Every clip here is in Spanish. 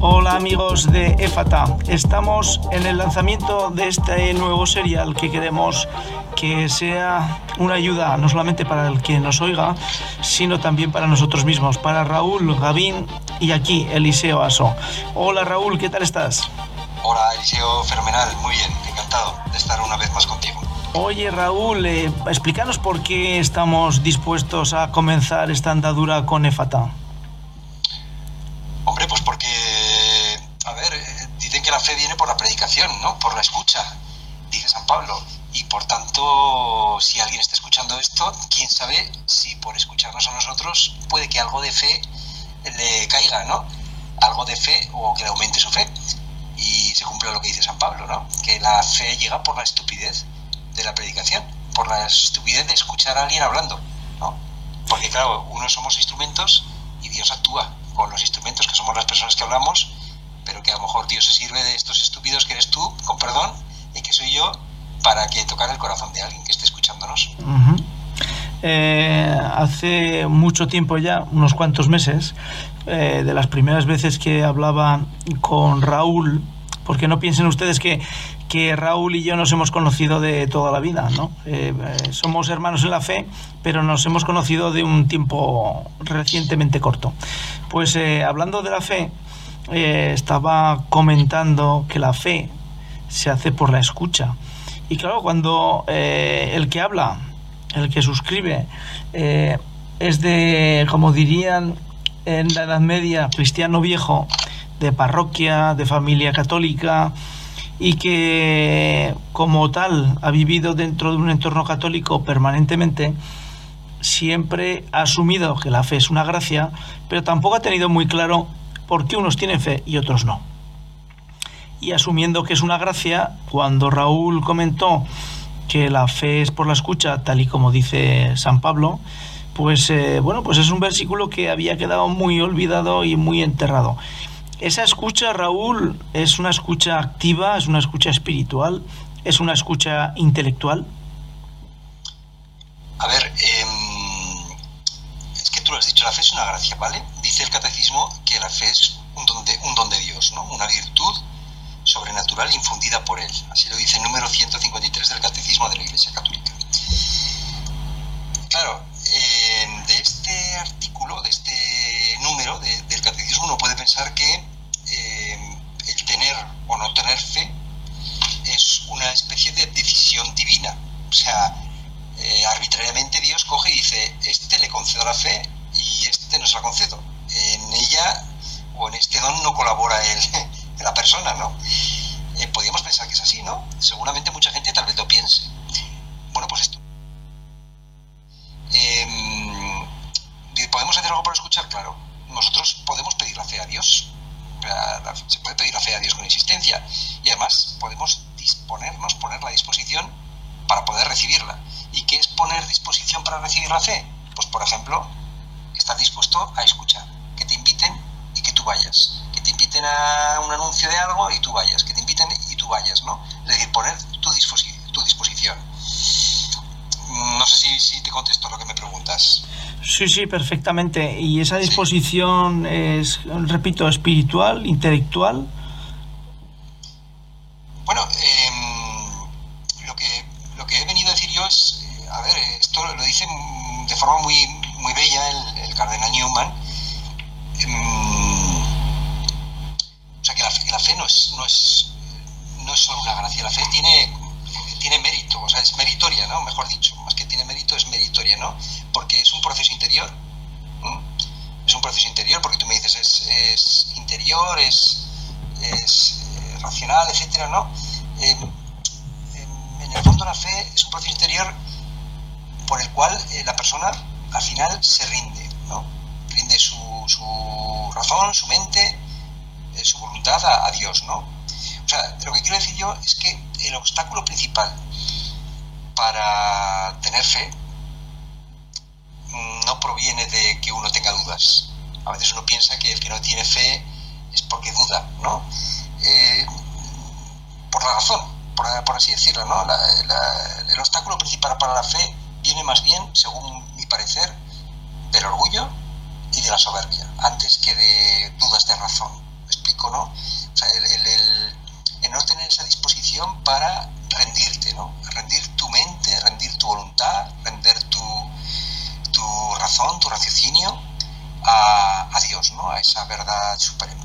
Hola amigos de EFATA, estamos en el lanzamiento de este nuevo serial que queremos que sea una ayuda no solamente para el que nos oiga, sino también para nosotros mismos, para Raúl, Gavín y aquí Eliseo Aso. Hola Raúl, ¿qué tal estás? Hola Eliseo, fenomenal, muy bien, encantado de estar una vez más contigo. Oye Raúl, eh, explícanos por qué estamos dispuestos a comenzar esta andadura con EFATA. Hombre, pues porque, a ver, eh, dicen que la fe viene por la predicación, ¿no? Por la escucha, dice San Pablo. Y por tanto, si alguien está escuchando esto, quién sabe si por escucharnos a nosotros puede que algo de fe le caiga, ¿no? Algo de fe o que le aumente su fe. Y se cumple lo que dice San Pablo, ¿no? Que la fe llega por la estupidez de la predicación, por la estupidez de escuchar a alguien hablando, ¿no? Porque claro, uno somos instrumentos y Dios actúa con los instrumentos que somos las personas que hablamos, pero que a lo mejor Dios se sirve de estos estúpidos que eres tú, con perdón, y que soy yo, para que tocar el corazón de alguien que esté escuchándonos. eh, hace mucho tiempo ya, unos cuantos meses, eh, de las primeras veces que hablaba con Raúl, porque no piensen ustedes que, que Raúl y yo nos hemos conocido de toda la vida, ¿no? Eh, somos hermanos en la fe, pero nos hemos conocido de un tiempo recientemente corto. Pues hablando de la fe, estaba comentando que la fe se hace por la escucha. Y claro, cuando eh, el que habla, el que suscribe, eh, es de, como dirían en la Edad Media, cristiano viejo, de parroquia, de familia católica, y que como tal ha vivido dentro de un entorno católico permanentemente, siempre ha asumido que la fe es una gracia, pero tampoco ha tenido muy claro por qué unos tienen fe y otros no. Y asumiendo que es una gracia, cuando Raúl comentó que la fe es por la escucha, tal y como dice San Pablo, pues eh, bueno, pues es un versículo que había quedado muy olvidado y muy enterrado. Esa escucha, Raúl, es una escucha activa, es una escucha espiritual, es una escucha intelectual. A ver, eh, es que tú lo has dicho, la fe es una gracia, ¿vale? Dice el catecismo que la fe es un don de, un don de Dios, ¿no? Una virtud sobrenatural infundida por él. Así lo dice el número 153 del catecismo de la Iglesia Católica. Claro, eh, de este artículo, de este número de, del catecismo, uno puede pensar que eh, el tener o no tener fe es una especie de decisión divina. O sea, eh, arbitrariamente Dios coge y dice, este le concedo la fe y este no se la concedo. En ella o en este don no colabora la persona, ¿no? Eh, podríamos pensar que es así, ¿no? Seguramente mucha gente tal vez lo piense. Bueno, pues esto. Eh, ¿Podemos hacer algo por escuchar? Claro. Nosotros podemos pedir la fe a Dios. Se puede pedir la fe a Dios con insistencia. Y además podemos disponernos, poner la disposición para poder recibirla. ¿Y qué es poner disposición para recibir la fe? Pues, por ejemplo, estar dispuesto a escuchar. Que te inviten y que tú vayas. Te inviten a un anuncio de algo y tú vayas. Que te inviten y tú vayas, ¿no? Es decir, poner tu, disposi tu disposición. No sé si, si te contesto lo que me preguntas. Sí, sí, perfectamente. ¿Y esa disposición es, repito, espiritual, intelectual? Bueno, eh, lo, que, lo que he venido a decir yo es, eh, a ver, esto lo dice de forma muy, muy bella el, el cardenal Newman. Eh, o sea, que la, que la fe no no, es, no es solo una gracia, la fe tiene, tiene mérito, o sea, es meritoria, ¿no? Mejor dicho, más que tiene mérito, es meritoria, ¿no? Porque es un proceso interior. Es un proceso interior, porque tú me dices, es, interior, es, eh, racional, etcétera, ¿no? Eh, en el fondo la fe es un proceso interior por el cual eh, la persona al final se rinde, ¿no? Rinde su, su razón, su mente, su voluntad a, Dios, ¿no? O sea, lo que quiero decir yo es que el obstáculo principal para tener fe no proviene de que uno tenga dudas. A veces uno piensa que el que no tiene fe es porque duda, ¿no? Eh, por la razón, por, así decirlo, ¿no? El obstáculo principal para la fe viene más bien, según mi parecer, del orgullo y de la soberbia, antes que de dudas de razón. ¿Me explico? ¿no? O sea, el, el, no tener esa disposición para rendirte, ¿no? Rendir tu mente, rendir tu voluntad, rendir tu, tu razón, tu raciocinio a, a Dios, ¿no? A esa verdad suprema.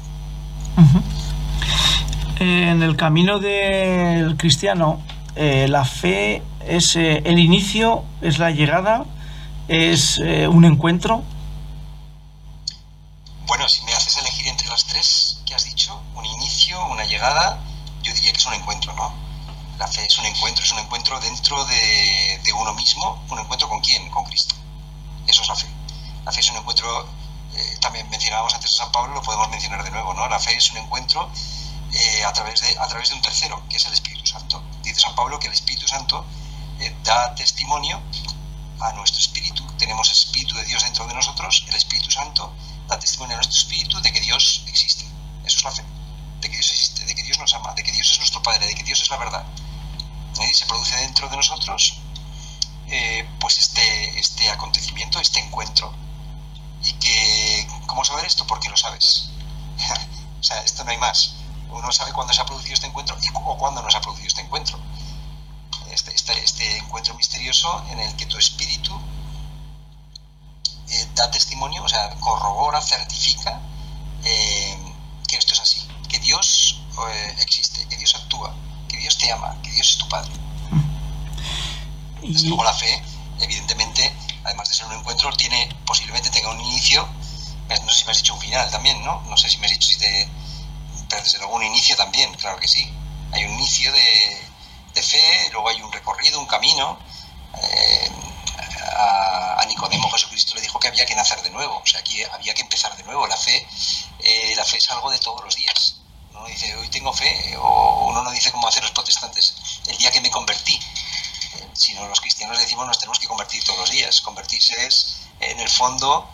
En el camino del cristiano, eh, la fe es eh, el inicio, es la llegada, es eh, un encuentro. Bueno, si me haces elegir entre las tres que has dicho, un llegada, yo diría que es un encuentro, ¿no? La fe es un encuentro, es un encuentro dentro de, uno mismo, un encuentro con quién, con Cristo. Eso es la fe. La fe es un encuentro, también mencionábamos antes a San Pablo, lo podemos mencionar de nuevo, ¿no? La fe es un encuentro eh, a, través de, a través de un tercero, que es el Espíritu Santo. Dice San Pablo que el Espíritu Santo eh, da testimonio a nuestro espíritu. Tenemos Espíritu de Dios dentro de nosotros, el Espíritu Santo da testimonio a nuestro espíritu de que Dios existe. Eso es la fe, de que Dios existe, de que Dios nos ama, de que Dios es nuestro Padre, de que Dios es la verdad. Y se produce dentro de nosotros eh, pues este, este acontecimiento, este encuentro. Y que, ¿cómo saber esto? Porque lo sabes. o sea, esto no hay más uno sabe cuándo se ha producido este encuentro y, o cuándo no se ha producido este encuentro. Este, este, este encuentro misterioso en el que tu espíritu eh, da testimonio, o sea, corrobora, certifica eh, que esto es así, que Dios eh, existe, que Dios actúa, que Dios te ama, que Dios es tu Padre. Y... luego la fe, evidentemente, además de ser un encuentro, tiene posiblemente tenga un inicio, no sé si me has dicho un final también, ¿no? No sé si me has dicho si te pero desde luego un inicio también, claro que sí. Hay un inicio de, de fe, luego hay un recorrido, un camino. Eh, a, Nicodemo Jesucristo le dijo que había que nacer de nuevo, o sea, que había que empezar de nuevo. La fe, eh, la fe es algo de todos los días. Uno dice, hoy tengo fe, o uno no dice como hacen los protestantes, el día que me convertí. Eh, sino los cristianos decimos nos tenemos que convertir todos los días. Convertirse es, en el fondo,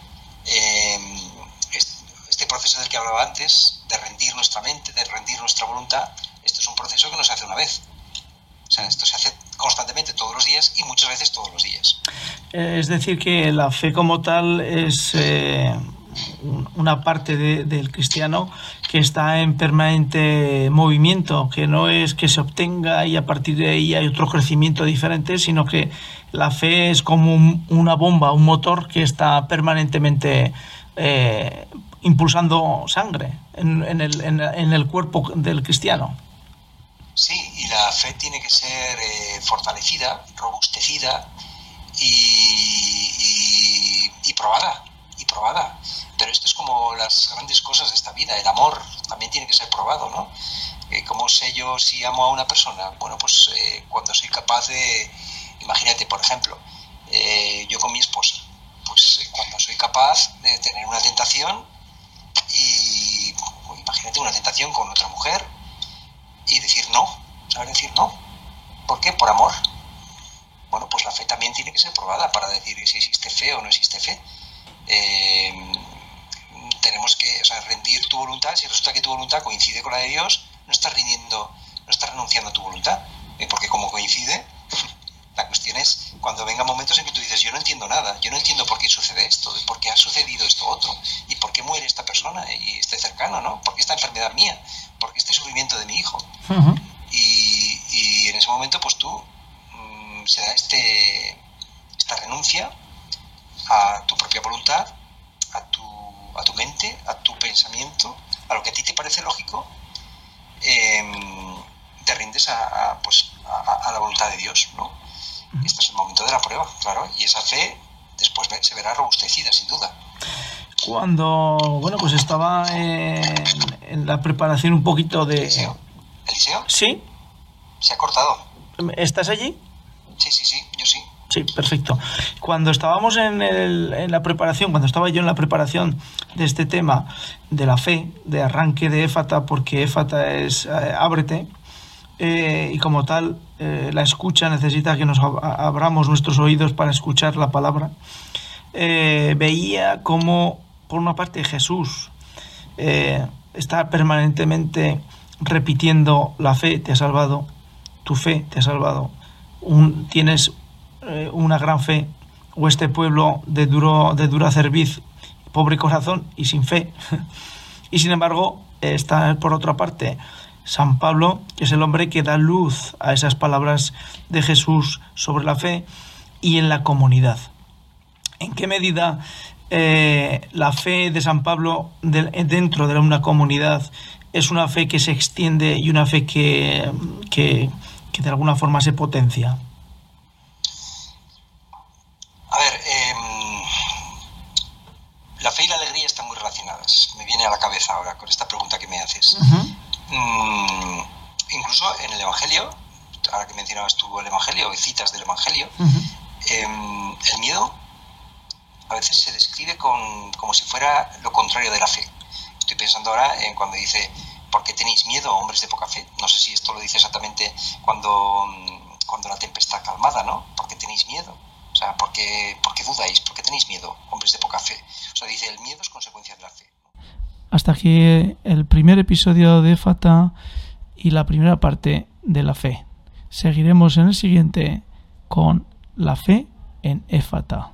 este proceso del que hablaba antes, de rendir nuestra mente, de rendir nuestra voluntad, esto es un proceso que no se hace una vez. O sea, esto se hace constantemente todos los días y muchas veces todos los días. Eh, es decir, que la fe como tal es eh, una parte del cristiano que está en permanente movimiento, que no es que se obtenga y a partir de ahí hay otro crecimiento diferente, sino que la fe es como una bomba, un motor que está permanentemente eh, impulsando sangre en, el, en, el, cuerpo del cristiano. Sí, y la fe tiene que ser eh, fortalecida, robustecida y, probada, y probada. Pero esto es como las grandes cosas de esta vida. El amor también tiene que ser probado, ¿no? Eh, ¿Cómo sé yo si amo a una persona? Bueno, pues eh, cuando soy capaz de, imagínate, por ejemplo, yo con mi esposa, pues cuando soy capaz de tener una tentación y imagínate una tentación con otra mujer y decir no, saber decir no. ¿Por qué? Por amor. Bueno, pues la fe también tiene que ser probada para decir si existe fe o no existe fe. Eh, tenemos que rendir tu voluntad. Si resulta que tu voluntad coincide con la de Dios, no estás rindiendo, no estás renunciando a tu voluntad. Eh, porque como coincide, la cuestión es cuando vengan momentos en que tú dices, yo no entiendo nada, yo no entiendo por qué sucede esto, por qué ha sucedido esto otro, y por qué muere esta persona y este cercano, ¿no? ¿Por qué esta enfermedad mía? ¿Por qué este sufrimiento de mi hijo? y, en ese momento, pues tú mm, se da este, esta renuncia a tu propia voluntad, a tu, a tu mente, a tu pensamiento, a lo que a ti te parece lógico, em, te rindes a, pues, a, la voluntad de Dios, ¿no? Este es el momento de la prueba, claro, y esa fe después se verá robustecida, sin duda. Cuando, bueno, pues estaba en, la preparación un poquito de... ¿Eliseo? ¿Eliseo? Sí. Se ha cortado. ¿Estás allí? Sí, sí, sí, sí. Perfecto. Cuando estábamos en, el, en, la preparación, cuando estaba yo en la preparación de este tema de la fe, de arranque de Éfata, porque Éfata es eh, ábrete, eh, y como tal eh, la escucha necesita que nos abramos nuestros oídos para escuchar la palabra, veía como, por una parte, Jesús está permanentemente repitiendo la fe te ha salvado, tu fe te ha salvado, un, tienes una gran fe, o este pueblo de, duro, de dura cerviz, pobre corazón y sin fe. y sin embargo, está por otra parte San Pablo, que es el hombre que da luz a esas palabras de Jesús sobre la fe y en la comunidad. ¿En qué medida eh, la fe de San Pablo dentro de una comunidad es una fe que se extiende y una fe que, que, de alguna forma se potencia? A ver, em, la fe y la alegría están muy relacionadas. Me viene a la cabeza ahora con esta pregunta que me haces. Mm, incluso en el Evangelio, ahora que mencionabas tú el Evangelio y citas del Evangelio, em, el miedo a veces se describe con, como si fuera lo contrario de la fe. Estoy pensando ahora en cuando dice, ¿por qué tenéis miedo, hombres de poca fe? No sé si esto lo dice exactamente cuando, cuando la tempestad calmada, ¿no? ¿Por qué tenéis miedo? O sea, ¿por qué, ¿por qué dudáis? ¿Por qué tenéis miedo, hombres de poca fe? O sea, dice, el miedo es consecuencia de la fe. Hasta aquí el primer episodio de Fata y la primera parte de la fe. Seguiremos en el siguiente con la fe en Éfata.